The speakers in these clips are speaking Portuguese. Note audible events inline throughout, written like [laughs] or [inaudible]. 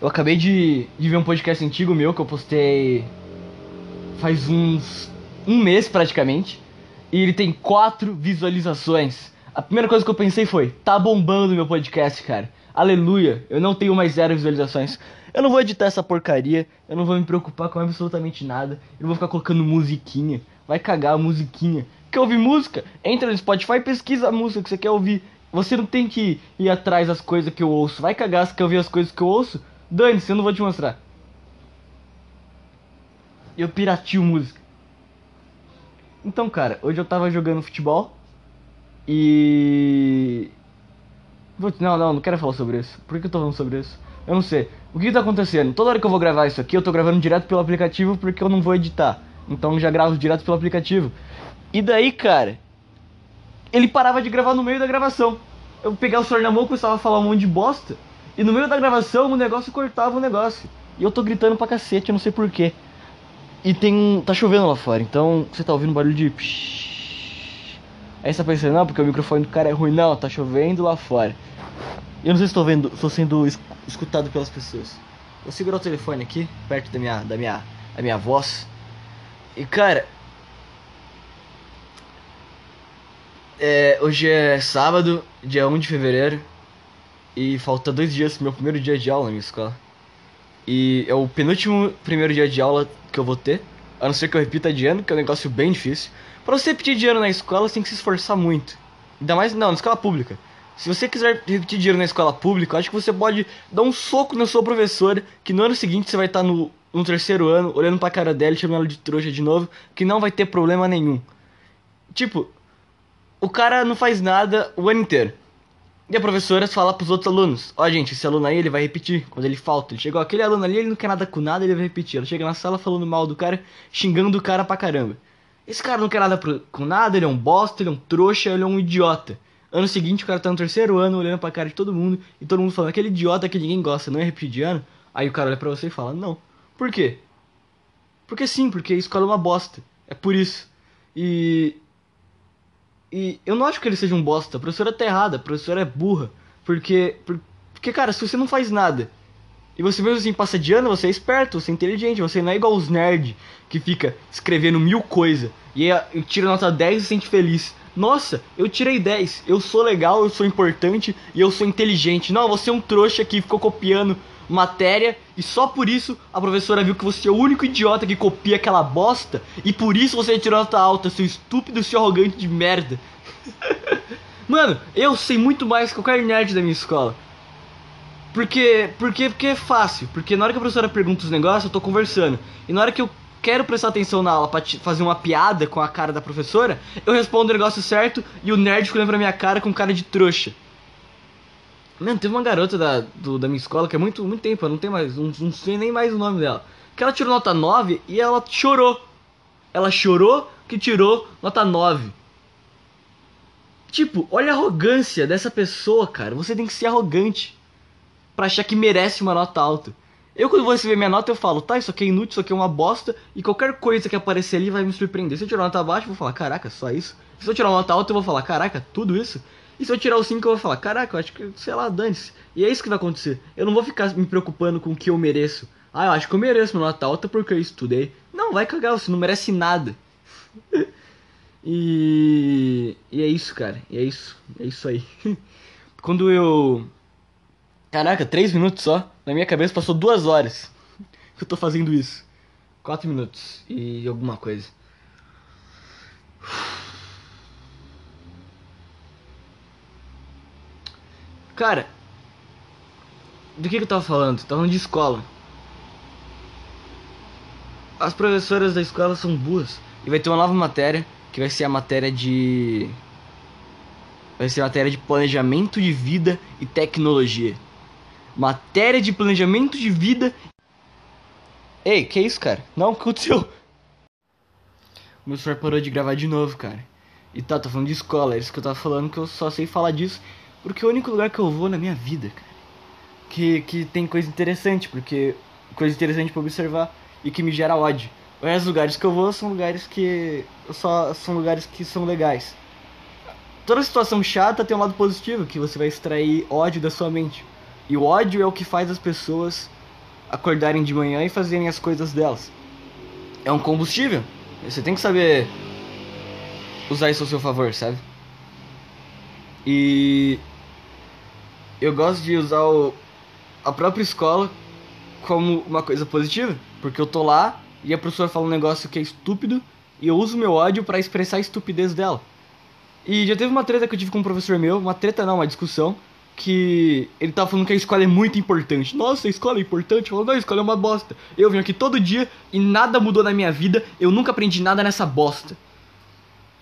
Eu acabei de, de ver um podcast antigo meu que eu postei faz uns. um mês praticamente. E ele tem quatro visualizações. A primeira coisa que eu pensei foi: tá bombando meu podcast, cara. Aleluia, eu não tenho mais zero visualizações. Eu não vou editar essa porcaria, eu não vou me preocupar com absolutamente nada. Eu não vou ficar colocando musiquinha. Vai cagar a musiquinha. Quer ouvir música? Entra no Spotify e pesquisa a música que você quer ouvir. Você não tem que ir atrás das coisas que eu ouço. Vai cagar se quer ouvir as coisas que eu ouço. Dane-se, eu não vou te mostrar. Eu piratio música. Então, cara, hoje eu tava jogando futebol. E. Não, não, não quero falar sobre isso. Por que eu tô falando sobre isso? Eu não sei. O que tá acontecendo? Toda hora que eu vou gravar isso aqui, eu tô gravando direto pelo aplicativo porque eu não vou editar. Então já gravo direto pelo aplicativo. E daí, cara, ele parava de gravar no meio da gravação. Eu pegava o celular na mão, começava a falar um monte de bosta. E no meio da gravação o negócio cortava o negócio. E eu tô gritando pra cacete, eu não sei porquê. E tem. tá chovendo lá fora, então você tá ouvindo barulho de. Aí você tá pensando, não, porque o microfone do cara é ruim. Não, tá chovendo lá fora. Eu não sei se estou vendo, estou sendo escutado pelas pessoas. Vou segurar o telefone aqui, perto da minha, da minha, da minha voz. E cara, é, hoje é sábado, dia 1 de fevereiro, e falta dois dias pro meu primeiro dia de aula na minha escola. E é o penúltimo primeiro dia de aula que eu vou ter, a não ser que eu repita de ano, que é um negócio bem difícil. Pra você repetir de ano na escola, você tem que se esforçar muito. Ainda mais, não, na escola pública. Se você quiser repetir dinheiro na escola pública, acho que você pode dar um soco na sua professora, que no ano seguinte você vai estar no, no terceiro ano, olhando pra cara dela e chamando ela de trouxa de novo, que não vai ter problema nenhum. Tipo, o cara não faz nada o ano inteiro. E a professora fala pros outros alunos: Ó, oh, gente, esse aluno aí ele vai repetir quando ele falta. Ele chegou, aquele aluno ali, ele não quer nada com nada, ele vai repetir. Ela chega na sala falando mal do cara, xingando o cara pra caramba. Esse cara não quer nada com nada, ele é um bosta, ele é um trouxa, ele é um idiota. Ano seguinte, o cara tá no terceiro ano, olhando pra cara de todo mundo, e todo mundo falando, aquele idiota que ninguém gosta, não é repetir de ano? Aí o cara olha pra você e fala, não. Por quê? Porque sim, porque a escola é uma bosta. É por isso. E. E eu não acho que ele seja um bosta. A professora tá errada, a professora é burra. Porque. Porque, cara, se você não faz nada e você mesmo assim passa de ano, você é esperto, você é inteligente, você não é igual os nerds que fica escrevendo mil coisas e tira nota 10 e se sente feliz. Nossa, eu tirei 10. Eu sou legal, eu sou importante e eu sou inteligente. Não, você é um trouxa que ficou copiando matéria e só por isso a professora viu que você é o único idiota que copia aquela bosta e por isso você tirou nota alta, seu estúpido, seu arrogante de merda. [laughs] Mano, eu sei muito mais que qualquer nerd da minha escola. Porque, porque, porque é fácil. Porque na hora que a professora pergunta os negócios, eu tô conversando. E na hora que eu quero prestar atenção na aula pra fazer uma piada com a cara da professora, eu respondo o negócio certo e o nerd fica olhando pra minha cara com cara de trouxa. Mano, teve uma garota da, do, da minha escola que é muito, muito tempo, eu não tenho mais, não, não sei nem mais o nome dela. Que ela tirou nota 9 e ela chorou. Ela chorou que tirou nota 9. Tipo, olha a arrogância dessa pessoa, cara. Você tem que ser arrogante para achar que merece uma nota alta. Eu, quando vou receber minha nota, eu falo, tá, isso aqui é inútil, isso aqui é uma bosta, e qualquer coisa que aparecer ali vai me surpreender. Se eu tirar uma nota baixa, eu vou falar, caraca, só isso. Se eu tirar uma nota alta, eu vou falar, caraca, tudo isso. E se eu tirar o 5, eu vou falar, caraca, eu acho que, sei lá, dane-se. E é isso que vai acontecer. Eu não vou ficar me preocupando com o que eu mereço. Ah, eu acho que eu mereço uma nota alta porque eu estudei. Não, vai cagar, você não merece nada. [laughs] e... e é isso, cara. E é isso. É isso aí. [laughs] Quando eu Caraca, três minutos só. Na minha cabeça passou duas horas [laughs] que eu tô fazendo isso. Quatro minutos e alguma coisa. Cara, do que, que eu tava falando? tava falando de escola. As professoras da escola são boas. E vai ter uma nova matéria, que vai ser a matéria de. Vai ser a matéria de planejamento de vida e tecnologia. Matéria de planejamento de vida. Ei, que isso, cara? Não, o que aconteceu? O meu celular parou de gravar de novo, cara. E tá, tô falando de escola, é isso que eu tava falando, que eu só sei falar disso porque é o único lugar que eu vou na minha vida, cara. Que, que tem coisa interessante, porque. coisa interessante para observar e que me gera ódio. Os lugares que eu vou são lugares que. só são lugares que são legais. Toda situação chata tem um lado positivo, que você vai extrair ódio da sua mente. E o ódio é o que faz as pessoas acordarem de manhã e fazerem as coisas delas. É um combustível. Você tem que saber usar isso ao seu favor, sabe? E eu gosto de usar o, a própria escola como uma coisa positiva, porque eu tô lá e a professora fala um negócio que é estúpido e eu uso meu ódio para expressar a estupidez dela. E já teve uma treta que eu tive com um professor meu, uma treta não, uma discussão, que ele tava falando que a escola é muito importante. Nossa, a escola é importante? Falou, não, a escola é uma bosta. Eu vim aqui todo dia e nada mudou na minha vida, eu nunca aprendi nada nessa bosta.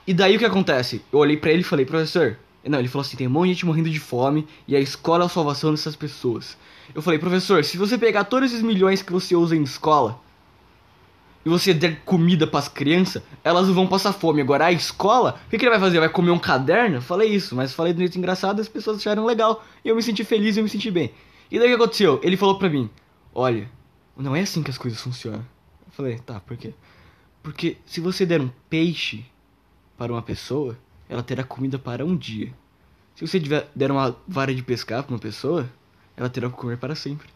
E daí o que acontece? Eu olhei para ele e falei, professor. Não, ele falou assim: tem um monte de gente morrendo de fome e a escola é a salvação dessas pessoas. Eu falei, professor, se você pegar todos esses milhões que você usa em escola e você der comida para as crianças, elas não vão passar fome. Agora a escola, o que, que ele vai fazer? Vai comer um caderno? Falei isso, mas falei do jeito engraçado as pessoas acharam legal. E eu me senti feliz e eu me senti bem. E daí o que aconteceu? Ele falou pra mim: Olha, não é assim que as coisas funcionam. Eu falei, tá, por quê? Porque se você der um peixe para uma pessoa, ela terá comida para um dia. Se você der uma vara de pescar para uma pessoa, ela terá que comer para sempre.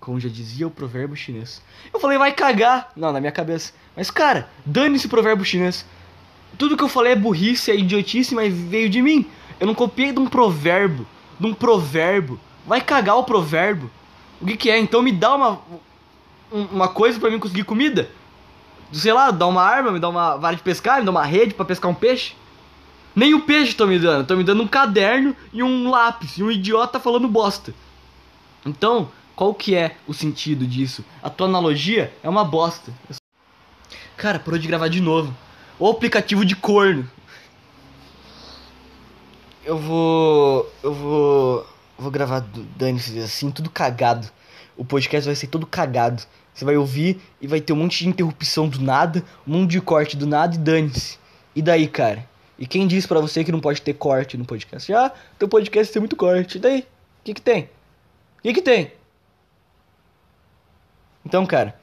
Como já dizia o provérbio chinês. Eu falei, vai cagar! Não, na minha cabeça. Mas, cara, dane-se o provérbio chinês. Tudo que eu falei é burrice, é idiotice, mas veio de mim. Eu não copiei de um provérbio. De um provérbio. Vai cagar o provérbio. O que, que é? Então me dá uma. Uma coisa para mim conseguir comida? Sei lá, dá uma arma, me dá uma vara de pescar, me dá uma rede para pescar um peixe. Nem o peixe estão me dando, estão me dando um caderno e um lápis, e um idiota falando bosta. Então, qual que é o sentido disso? A tua analogia é uma bosta. Cara, parou de gravar de novo. O aplicativo de corno. Eu vou. Eu vou. Vou gravar dane-se assim, tudo cagado. O podcast vai ser todo cagado. Você vai ouvir e vai ter um monte de interrupção do nada, um monte de corte do nada e dane-se. E daí, cara? E quem disse para você que não pode ter corte no podcast? Ah, teu podcast tem muito corte. E daí? O que que tem? O que que tem? Então, cara,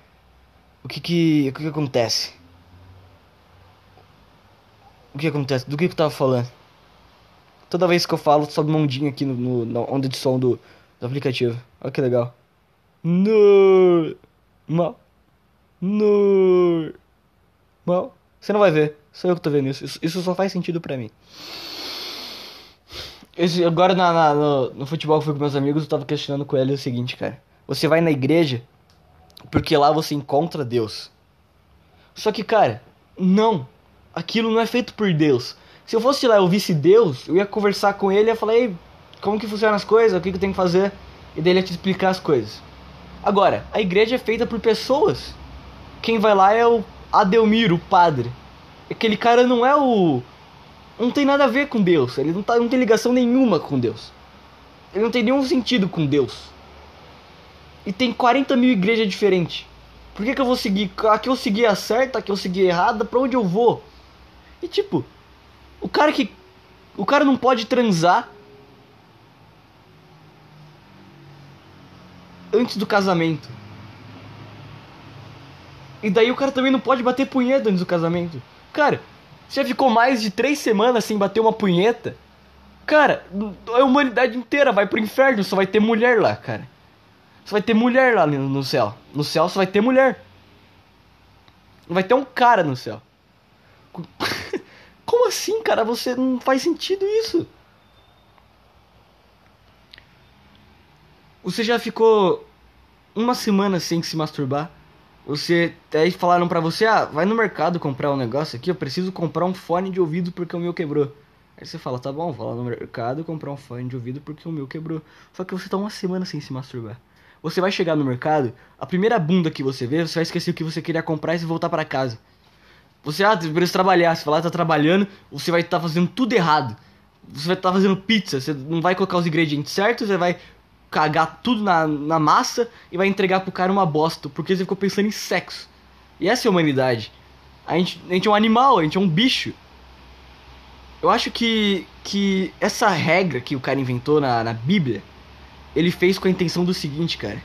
o que que, o que que acontece? O que acontece? Do que que eu tava falando? Toda vez que eu falo, sobe uma ondinha aqui no, no, na onda de som do, do aplicativo. Olha que legal. No, mal, no, mal. Você não vai ver. Sou eu que tô vendo isso. Isso, isso só faz sentido pra mim. Esse, agora na, na, no, no, futebol que fui com meus amigos, eu tava questionando com ele o seguinte, cara. Você vai na igreja porque lá você encontra Deus. Só que, cara, não. Aquilo não é feito por Deus. Se eu fosse lá e visse Deus, eu ia conversar com ele e ia falar, Ei, como que funcionam as coisas? O que, que eu tenho que fazer? E daí ele ia te explicar as coisas. Agora, a igreja é feita por pessoas. Quem vai lá é o Adelmiro, o padre. Aquele cara não é o. Não tem nada a ver com Deus. Ele não, tá, não tem ligação nenhuma com Deus. Ele não tem nenhum sentido com Deus. E tem 40 mil igrejas diferentes. Por que, que eu vou seguir? Aqui eu segui a certa, aqui eu segui a errada, pra onde eu vou? E tipo, o cara que. O cara não pode transar antes do casamento. E daí o cara também não pode bater punheta antes do casamento. Cara, você já ficou mais de três semanas sem bater uma punheta? Cara, a humanidade inteira vai pro inferno, só vai ter mulher lá, cara. Só vai ter mulher lá no céu. No céu só vai ter mulher. Não vai ter um cara no céu. [laughs] Como assim, cara? Você não faz sentido isso. Você já ficou uma semana sem se masturbar? Você aí falaram para você, ah, vai no mercado comprar um negócio aqui, eu preciso comprar um fone de ouvido porque o meu quebrou. Aí você fala, tá bom, vou lá no mercado comprar um fone de ouvido porque o meu quebrou. Só que você tá uma semana sem se masturbar. Você vai chegar no mercado, a primeira bunda que você vê, você vai esquecer o que você queria comprar e você voltar para casa. Você, ah, precisa trabalhar, você falar, tá trabalhando, você vai estar tá fazendo tudo errado. Você vai estar tá fazendo pizza, você não vai colocar os ingredientes certos, você vai cagar tudo na, na massa e vai entregar pro cara uma bosta, porque você ficou pensando em sexo. E essa é a humanidade. A gente, a gente é um animal, a gente é um bicho. Eu acho que, que essa regra que o cara inventou na, na Bíblia, ele fez com a intenção do seguinte, cara.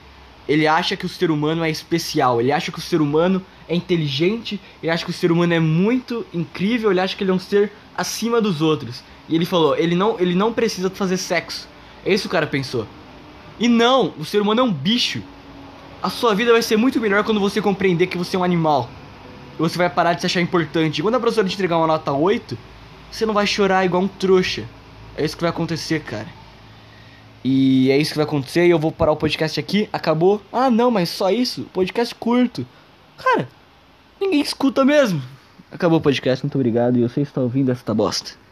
Ele acha que o ser humano é especial, ele acha que o ser humano é inteligente, ele acha que o ser humano é muito incrível, ele acha que ele é um ser acima dos outros. E ele falou, ele não, ele não precisa fazer sexo. É isso que o cara pensou. E não, o ser humano é um bicho. A sua vida vai ser muito melhor quando você compreender que você é um animal. E você vai parar de se achar importante. Quando a professora te entregar uma nota 8, você não vai chorar igual um trouxa. É isso que vai acontecer, cara. E é isso que vai acontecer e eu vou parar o podcast aqui. Acabou. Ah, não, mas só isso? Podcast curto. Cara, ninguém escuta mesmo. Acabou o podcast, muito obrigado. E você está ouvindo esta bosta.